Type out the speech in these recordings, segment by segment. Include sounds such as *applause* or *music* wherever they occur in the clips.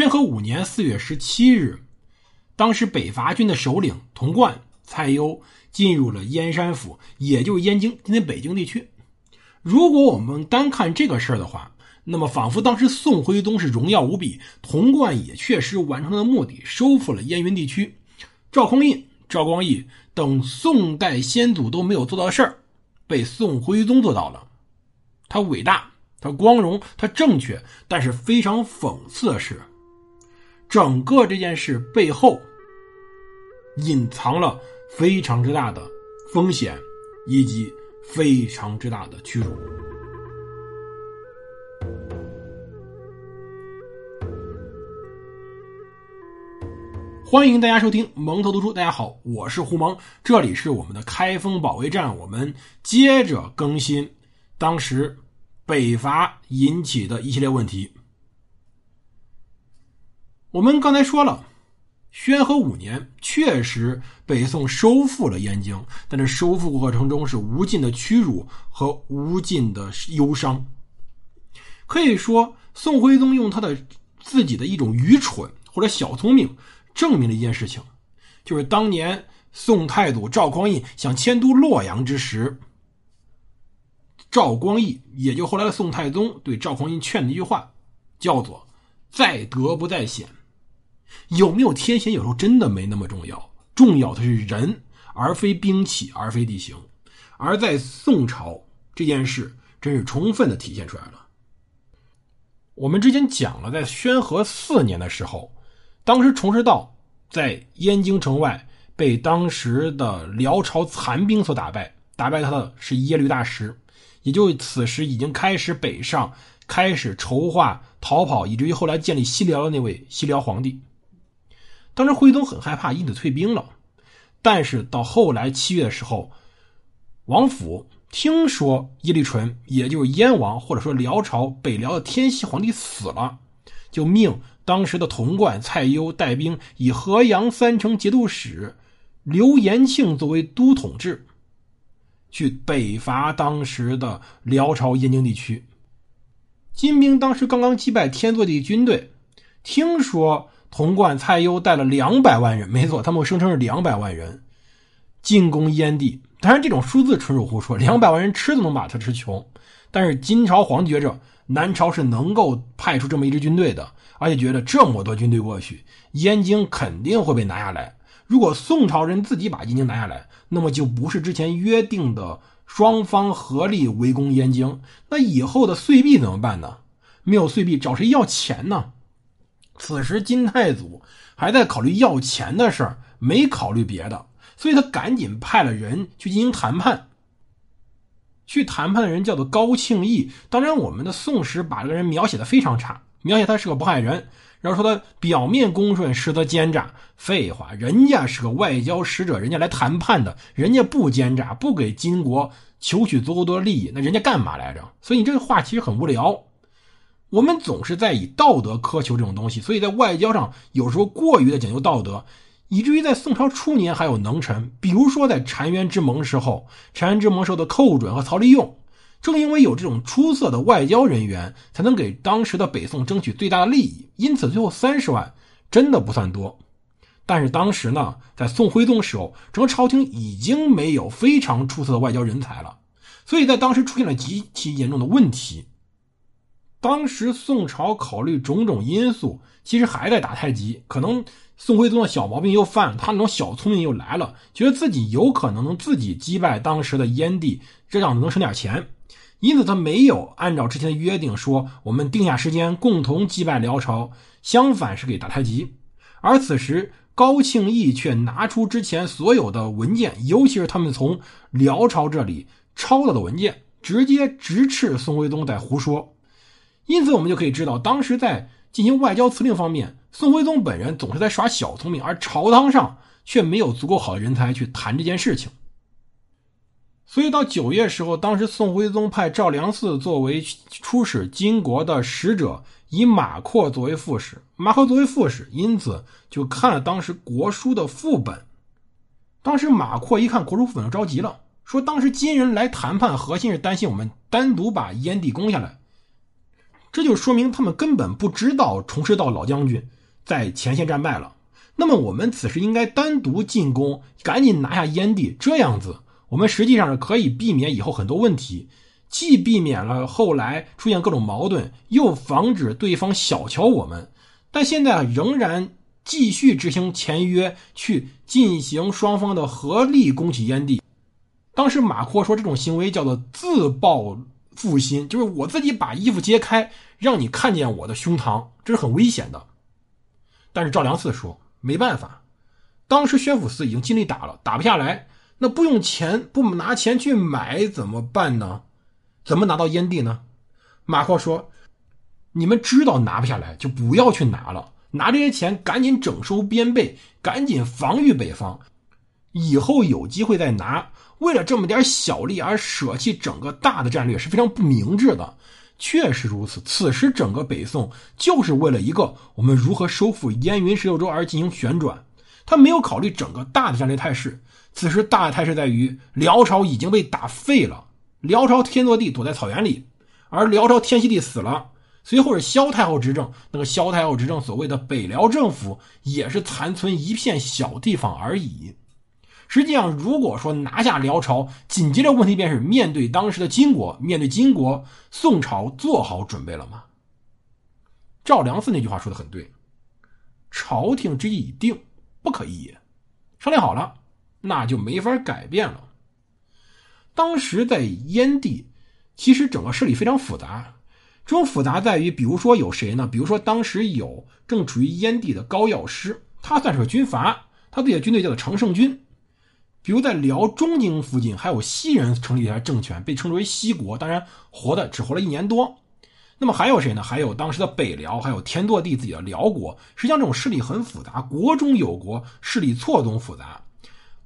宣和五年四月十七日，当时北伐军的首领童贯、蔡攸进入了燕山府，也就是燕京今天北京地区。如果我们单看这个事儿的话，那么仿佛当时宋徽宗是荣耀无比，童贯也确实完成了目的，收复了燕云地区。赵匡胤、赵光义等宋代先祖都没有做到的事儿，被宋徽宗做到了。他伟大，他光荣，他正确，但是非常讽刺的是。整个这件事背后，隐藏了非常之大的风险，以及非常之大的屈辱。欢迎大家收听蒙头读书，大家好，我是胡蒙，这里是我们的开封保卫战，我们接着更新当时北伐引起的一系列问题。我们刚才说了，宣和五年确实北宋收复了燕京，但这收复过程中是无尽的屈辱和无尽的忧伤。可以说，宋徽宗用他的自己的一种愚蠢或者小聪明，证明了一件事情，就是当年宋太祖赵匡胤想迁都洛阳之时，赵光义也就后来的宋太宗对赵匡胤劝的一句话，叫做“在德不在险”。有没有天险，有时候真的没那么重要，重要的是人，而非兵器，而非地形。而在宋朝，这件事真是充分的体现出来了。我们之前讲了，在宣和四年的时候，当时崇师道在燕京城外被当时的辽朝残兵所打败，打败他的是耶律大石，也就此时已经开始北上，开始筹划逃跑，以至于后来建立西辽的那位西辽皇帝。当时徽宗很害怕，因此退兵了。但是到后来七月的时候，王府听说耶律淳，也就是燕王或者说辽朝北辽的天锡皇帝死了，就命当时的童贯、蔡攸带兵以河阳三城节度使刘延庆作为都统制，去北伐当时的辽朝燕京地区。金兵当时刚刚击败天祚帝军队，听说。童贯、蔡攸带了两百万人，没错，他们声称是两百万人进攻燕地。当然，这种数字纯属胡说，两百万人吃都能把他吃穷。但是金朝皇帝觉着南朝是能够派出这么一支军队的，而且觉得这么多军队过去，燕京肯定会被拿下来。如果宋朝人自己把燕京拿下来，那么就不是之前约定的双方合力围攻燕京。那以后的岁币怎么办呢？没有岁币，找谁要钱呢？此时金太祖还在考虑要钱的事儿，没考虑别的，所以他赶紧派了人去进行谈判。去谈判的人叫做高庆义，当然我们的《宋史》把这个人描写的非常差，描写他是个不害人，然后说他表面恭顺，实则奸诈。废话，人家是个外交使者，人家来谈判的，人家不奸诈，不给金国求取足够多的利益，那人家干嘛来着？所以你这个话其实很无聊。我们总是在以道德苛求这种东西，所以在外交上有时候过于的讲究道德，以至于在宋朝初年还有能臣，比如说在澶渊之盟时候，澶渊之盟时候的寇准和曹利用，正因为有这种出色的外交人员，才能给当时的北宋争取最大的利益。因此，最后三十万真的不算多。但是当时呢，在宋徽宗时候，整个朝廷已经没有非常出色的外交人才了，所以在当时出现了极其严重的问题。当时宋朝考虑种种因素，其实还在打太极。可能宋徽宗的小毛病又犯了，他那种小聪明又来了，觉得自己有可能能自己击败当时的燕帝，这样能省点钱。因此，他没有按照之前的约定说我们定下时间共同击败辽朝，相反是给打太极。而此时高庆义却拿出之前所有的文件，尤其是他们从辽朝这里抄到的文件，直接直斥宋徽宗在胡说。因此，我们就可以知道，当时在进行外交辞令方面，宋徽宗本人总是在耍小聪明，而朝堂上却没有足够好的人才去谈这件事情。所以到九月时候，当时宋徽宗派赵良嗣作为出使金国的使者，以马扩作为副使。马扩作为副使，因此就看了当时国书的副本。当时马扩一看国书副本，就着急了，说：“当时金人来谈判，核心是担心我们单独把燕地攻下来。”这就说明他们根本不知道崇师道老将军在前线战败了。那么我们此时应该单独进攻，赶紧拿下燕地，这样子我们实际上是可以避免以后很多问题，既避免了后来出现各种矛盾，又防止对方小瞧我们。但现在仍然继续执行前约，去进行双方的合力攻取燕地。当时马阔说这种行为叫做自报负心，就是我自己把衣服揭开，让你看见我的胸膛，这是很危险的。但是赵良嗣说。没办法，当时宣抚司已经尽力打了，打不下来，那不用钱，不拿钱去买怎么办呢？怎么拿到燕地呢？马阔说：“你们知道拿不下来，就不要去拿了，拿这些钱赶紧整收边备，赶紧防御北方，以后有机会再拿。为了这么点小利而舍弃整个大的战略是非常不明智的。”确实如此。此时，整个北宋就是为了一个我们如何收复燕云十六州而进行旋转，他没有考虑整个大的战略态势。此时，大的态势在于辽朝已经被打废了，辽朝天祚帝躲在草原里，而辽朝天祚帝死了。随后是萧太后执政，那个萧太后执政，所谓的北辽政府也是残存一片小地方而已。实际上，如果说拿下辽朝，紧接着问题便是面对当时的金国，面对金国，宋朝做好准备了吗？赵良嗣那句话说的很对，朝廷之意已定，不可一也。商量好了，那就没法改变了。当时在燕地，其实整个势力非常复杂，这种复杂在于，比如说有谁呢？比如说当时有正处于燕地的高药师，他算是个军阀，他自己的军队叫做常胜军。比如在辽中京附近，还有西人成立一下政权，被称之为西国。当然，活的只活了一年多。那么还有谁呢？还有当时的北辽，还有天祚帝自己的辽国。实际上，这种势力很复杂，国中有国，势力错综复杂。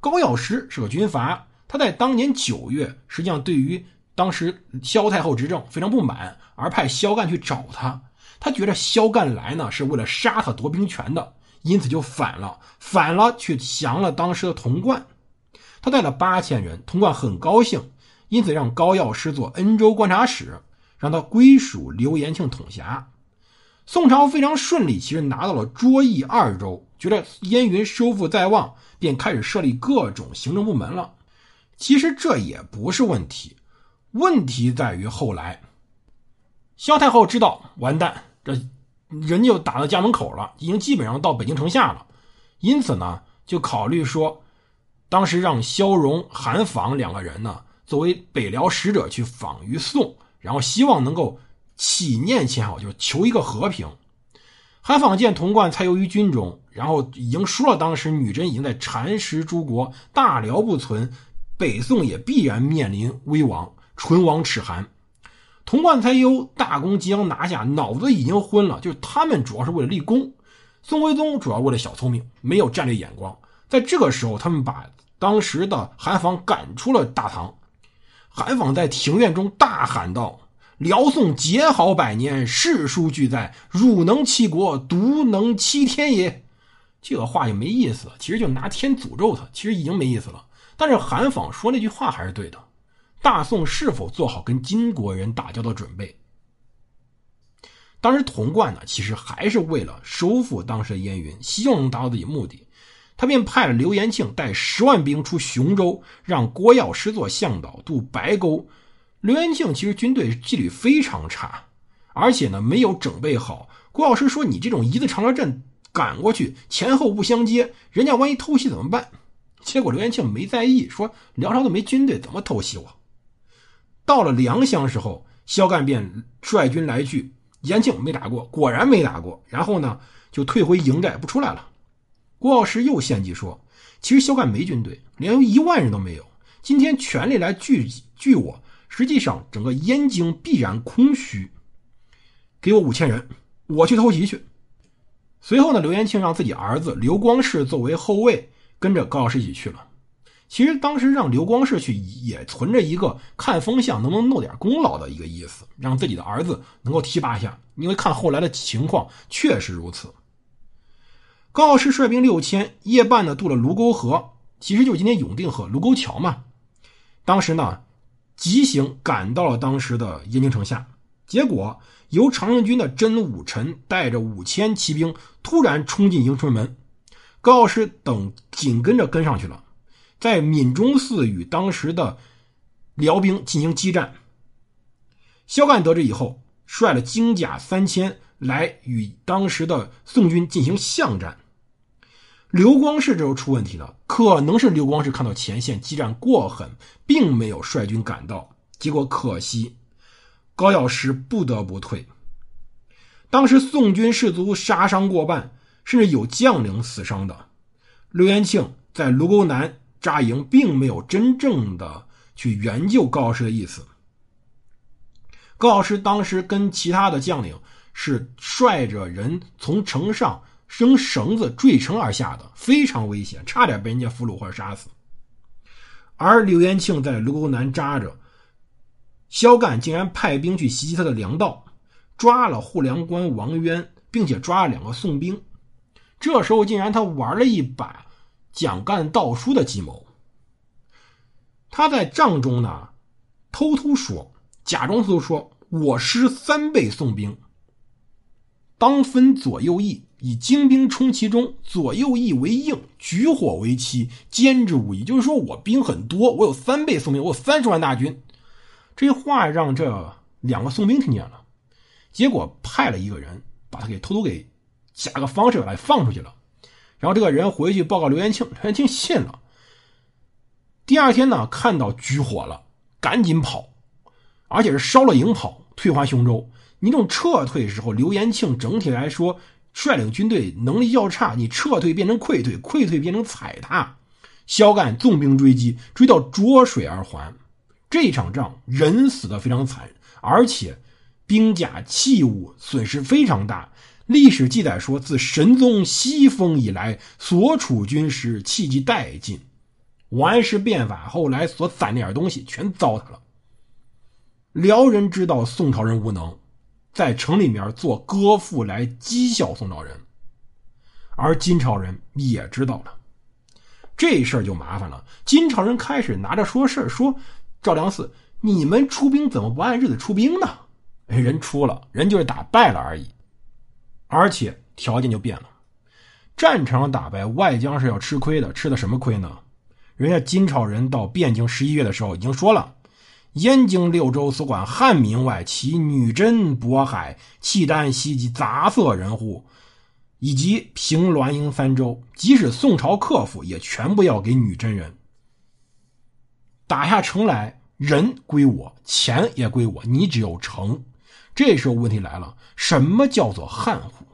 高药师是个军阀，他在当年九月，实际上对于当时萧太后执政非常不满，而派萧干去找他。他觉得萧干来呢是为了杀他夺兵权的，因此就反了，反了去降了当时的童贯。他带了八千人，童贯很高兴，因此让高药师做恩州观察使，让他归属刘延庆统辖。宋朝非常顺利，其实拿到了涿益二州，觉得燕云收复在望，便开始设立各种行政部门了。其实这也不是问题，问题在于后来，萧太后知道完蛋，这人就打到家门口了，已经基本上到北京城下了，因此呢，就考虑说。当时让萧荣、韩访两个人呢，作为北辽使者去访于宋，然后希望能够祈念签好，就是求一个和平。韩访见童贯才由于军中，然后已经说了，当时女真已经在蚕食诸国，大辽不存，北宋也必然面临危亡，唇亡齿寒。童贯才游大功即将拿下，脑子已经昏了。就是他们主要是为了立功，宋徽宗主要为了小聪明，没有战略眼光。在这个时候，他们把。当时的韩访赶出了大唐，韩访在庭院中大喊道：“辽宋结好百年，世书俱在，汝能欺国，独能欺天也。”这个话就没意思，其实就拿天诅咒他，其实已经没意思了。但是韩访说那句话还是对的：大宋是否做好跟金国人打交道准备？当时童贯呢，其实还是为了收复当时的燕云，希望能达到自己目的。他便派了刘延庆带十万兵出雄州，让郭药师做向导渡白沟。刘延庆其实军队纪律非常差，而且呢没有整备好。郭药师说：“你这种一字长蛇阵赶过去，前后不相接，人家万一偷袭怎么办？”结果刘延庆没在意，说：“辽朝都没军队，怎么偷袭我？”到了良乡时候，萧干便率军来拒，延庆没打过，果然没打过，然后呢就退回营寨不出来了。郭药师又献计说：“其实萧干没军队，连一万人都没有。今天全力来拒拒我，实际上整个燕京必然空虚。给我五千人，我去偷袭去。”随后呢，刘延庆让自己儿子刘光世作为后卫，跟着高药师一起去了。其实当时让刘光世去，也存着一个看风向能不能弄点功劳的一个意思，让自己的儿子能够提拔一下。因为看后来的情况，确实如此。高傲师率兵六千，夜半呢渡了卢沟河，其实就是今天永定河卢沟桥嘛。当时呢，急行赶到了当时的燕京城下，结果由常胜军的真武臣带着五千骑兵突然冲进迎春门，高傲师等紧跟着跟上去了，在闽中寺与当时的辽兵进行激战。萧干得知以后，率了精甲三千来与当时的宋军进行巷战。刘光世这时候出问题了，可能是刘光世看到前线激战过狠，并没有率军赶到，结果可惜。高药师不得不退。当时宋军士卒杀伤过半，甚至有将领死伤的。刘元庆在卢沟南扎营，并没有真正的去援救高药师的意思。高药师当时跟其他的将领是率着人从城上扔绳子坠城而下的，非常危险，差点被人家俘虏或者杀死。而刘元庆在卢沟南扎着。萧干竟然派兵去袭击他的粮道，抓了护粮官王渊，并且抓了两个宋兵。这时候竟然他玩了一把蒋干盗书的计谋。他在帐中呢，偷偷说，假装偷说：“我师三倍宋兵，当分左右翼，以精兵冲其中，左右翼为应，举火为期，歼之无疑。”就是说我兵很多，我有三倍宋兵，我有三十万大军。这话让这两个宋兵听见了，结果派了一个人把他给偷偷给假个方式把他给放出去了。然后这个人回去报告刘元庆，刘元庆信了。第二天呢，看到举火了，赶紧跑，而且是烧了营跑，退还雄州。你这种撤退时候，刘元庆整体来说率领军队能力较差，你撤退变成溃退，溃退变成踩踏。萧干纵兵追击，追到浊水而还。这场仗人死的非常惨，而且兵甲器物损失非常大。历史记载说，自神宗西封以来，所处军师气急殆尽。王安石变法后来所攒那点东西全糟蹋了。辽人知道宋朝人无能，在城里面做歌赋来讥笑宋朝人，而金朝人也知道了，这事儿就麻烦了。金朝人开始拿着说事儿说。赵良嗣，你们出兵怎么不按日子出兵呢？哎，人出了，人就是打败了而已，而且条件就变了。战场上打败外江是要吃亏的，吃的什么亏呢？人家金朝人到汴京十一月的时候已经说了：燕京六州所管汉民外，其女真、渤海、契丹、西及杂色人户，以及平滦营三州，即使宋朝克服，也全部要给女真人。打下城来，人归我，钱也归我，你只有城。这时候问题来了，什么叫做汉户？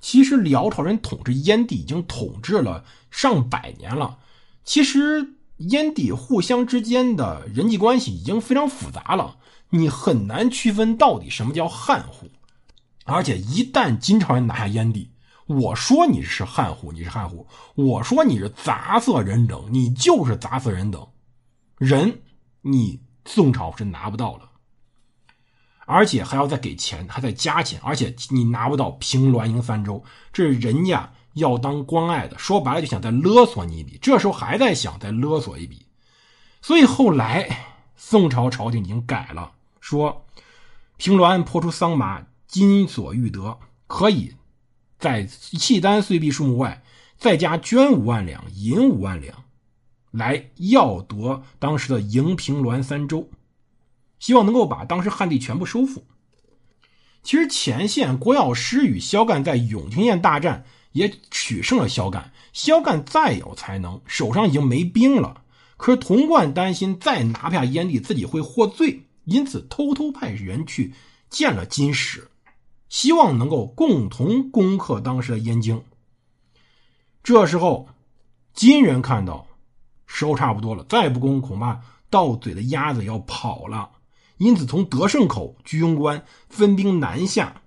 其实辽朝人统治燕地已经统治了上百年了，其实燕地互相之间的人际关系已经非常复杂了，你很难区分到底什么叫汉户。而且一旦金朝人拿下燕地，我说你是汉户，你是汉户；我说你是杂色人等，你就是杂色人等。人，你宋朝是拿不到了，而且还要再给钱，还在加钱，而且你拿不到平滦营三州，这是人家要当关爱的，说白了就想再勒索你一笔。这时候还在想再勒索一笔，所以后来宋朝朝廷已经改了，说平滦破除桑麻，金所欲得，可以在契丹岁币数目外再加捐五万两，银五万两。来要夺当时的营平滦三州，希望能够把当时汉地全部收复。其实前线郭药师与萧干在永清县大战也取胜了萧干，萧干再有才能，手上已经没兵了。可是童贯担心再拿不下燕地，自己会获罪，因此偷偷派人去见了金使，希望能够共同攻克当时的燕京。这时候，金人看到。时候差不多了，再不攻，恐怕到嘴的鸭子要跑了。因此，从德胜口、居庸关分兵南下。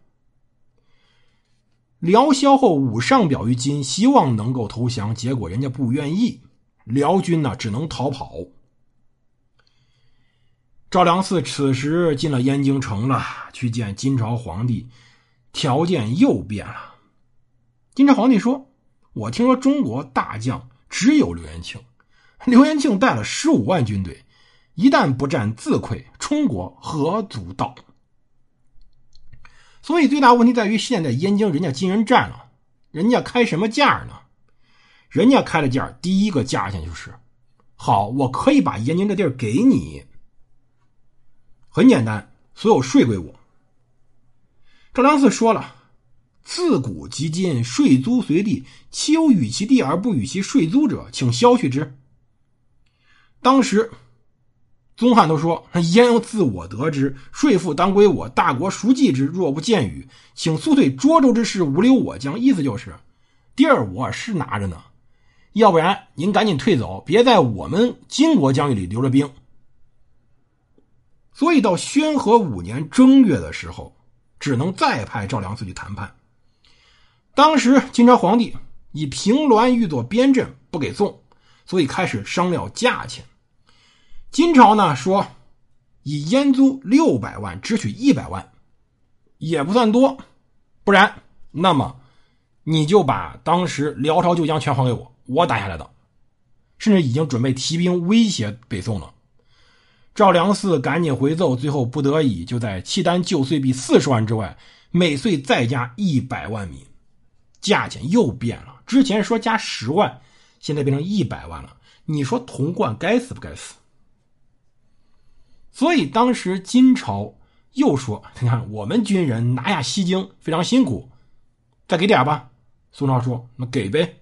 辽萧后，武上表于金，希望能够投降，结果人家不愿意，辽军呢只能逃跑。赵良嗣此时进了燕京城了，去见金朝皇帝，条件又变了。金朝皇帝说：“我听说中国大将只有刘元庆。”刘元庆带了十五万军队，一旦不战自溃，冲国何足道？所以最大问题在于，现在燕京人家金人占了，人家开什么价呢？人家开的价，第一个价钱就是：好，我可以把燕京这地儿给你，很简单，所有税归我。赵良嗣说了：“自古及今，税租随地，岂有与其地而不与其税租者，请削去之。”当时。宗翰都说：“焉自我得之？税赋当归我，大国孰计之？若不见与，请速退涿州之事，无留我将。”意思就是，地儿我是拿着呢，要不然您赶紧退走，别在我们金国疆域里留着兵。所以到宣和五年正月的时候，只能再派赵良嗣去谈判。当时金朝皇帝以平滦欲作边镇，不给送，所以开始商量价钱。金朝呢说，以燕租六百万，只取一百万，也不算多。不然，那么你就把当时辽朝旧疆全还给我，我打下来的。甚至已经准备提兵威胁北宋了。赵良嗣赶紧回奏，最后不得已就在契丹旧岁币四十万之外，每岁再加一百万民，价钱又变了。之前说加十万，现在变成一百万了。你说童贯该死不该死？所以当时金朝又说：“ *laughs* 你看，我们军人拿下西京非常辛苦，再给点吧。”宋朝说：“那给呗，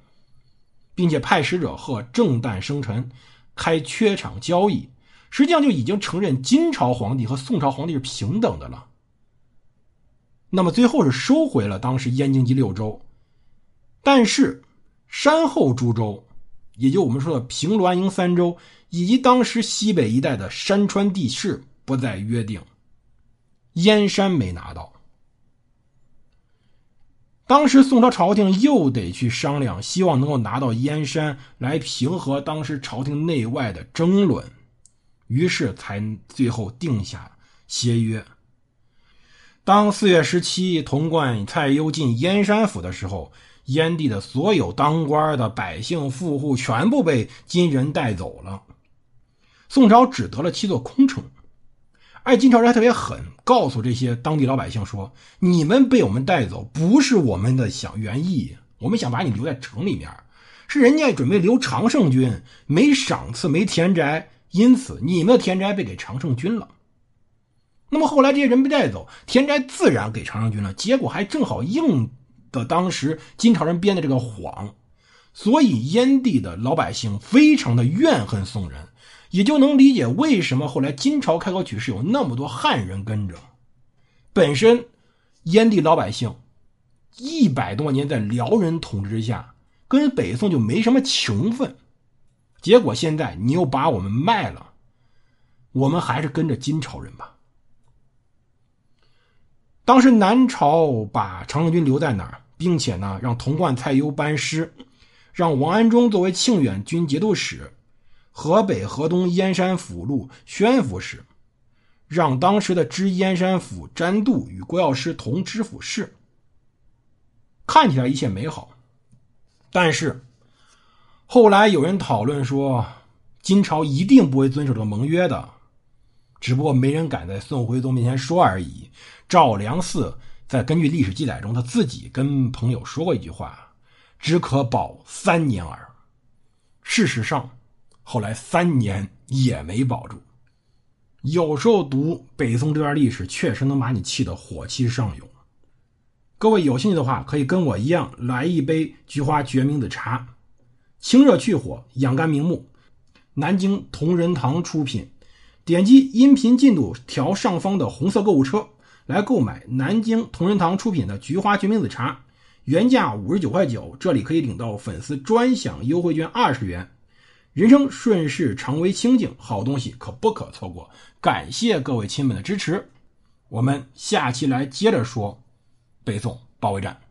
并且派使者和正旦生辰，开缺场交易，实际上就已经承认金朝皇帝和宋朝皇帝是平等的了。那么最后是收回了当时燕京及六州，但是山后诸州。”也就我们说的平滦营三州，以及当时西北一带的山川地势不再约定。燕山没拿到，当时宋朝朝廷又得去商量，希望能够拿到燕山来平和当时朝廷内外的争论，于是才最后定下协约。当四月十七，童贯、蔡攸进燕山府的时候。燕地的所有当官的百姓富户全部被金人带走了，宋朝只得了七座空城。而金朝人还特别狠，告诉这些当地老百姓说：“你们被我们带走，不是我们的想原意，我们想把你留在城里面，是人家准备留常胜军，没赏赐，没田宅，因此你们的田宅被给常胜军了。那么后来这些人被带走，田宅自然给常胜军了，结果还正好应。”的当时金朝人编的这个谎，所以燕地的老百姓非常的怨恨宋人，也就能理解为什么后来金朝开国举事有那么多汉人跟着。本身燕地老百姓一百多年在辽人统治之下，跟北宋就没什么情分，结果现在你又把我们卖了，我们还是跟着金朝人吧。当时南朝把常胜军留在哪儿？并且呢，让童贯、蔡攸班师，让王安忠作为庆远军节度使，河北、河东燕山府路宣抚使，让当时的知燕山府詹度与郭药师同知府事。看起来一切美好，但是后来有人讨论说，金朝一定不会遵守这个盟约的，只不过没人敢在宋徽宗面前说而已。赵良嗣。在根据历史记载中，他自己跟朋友说过一句话：“只可保三年耳。”事实上，后来三年也没保住。有时候读北宋这段历史，确实能把你气得火气上涌。各位有兴趣的话，可以跟我一样来一杯菊花决明子茶，清热去火，养肝明目。南京同仁堂出品，点击音频进度条上方的红色购物车。来购买南京同仁堂出品的菊花决明子茶，原价五十九块九，这里可以领到粉丝专享优惠券二十元。人生顺势成为清静，好东西可不可错过。感谢各位亲们的支持，我们下期来接着说北宋包围战。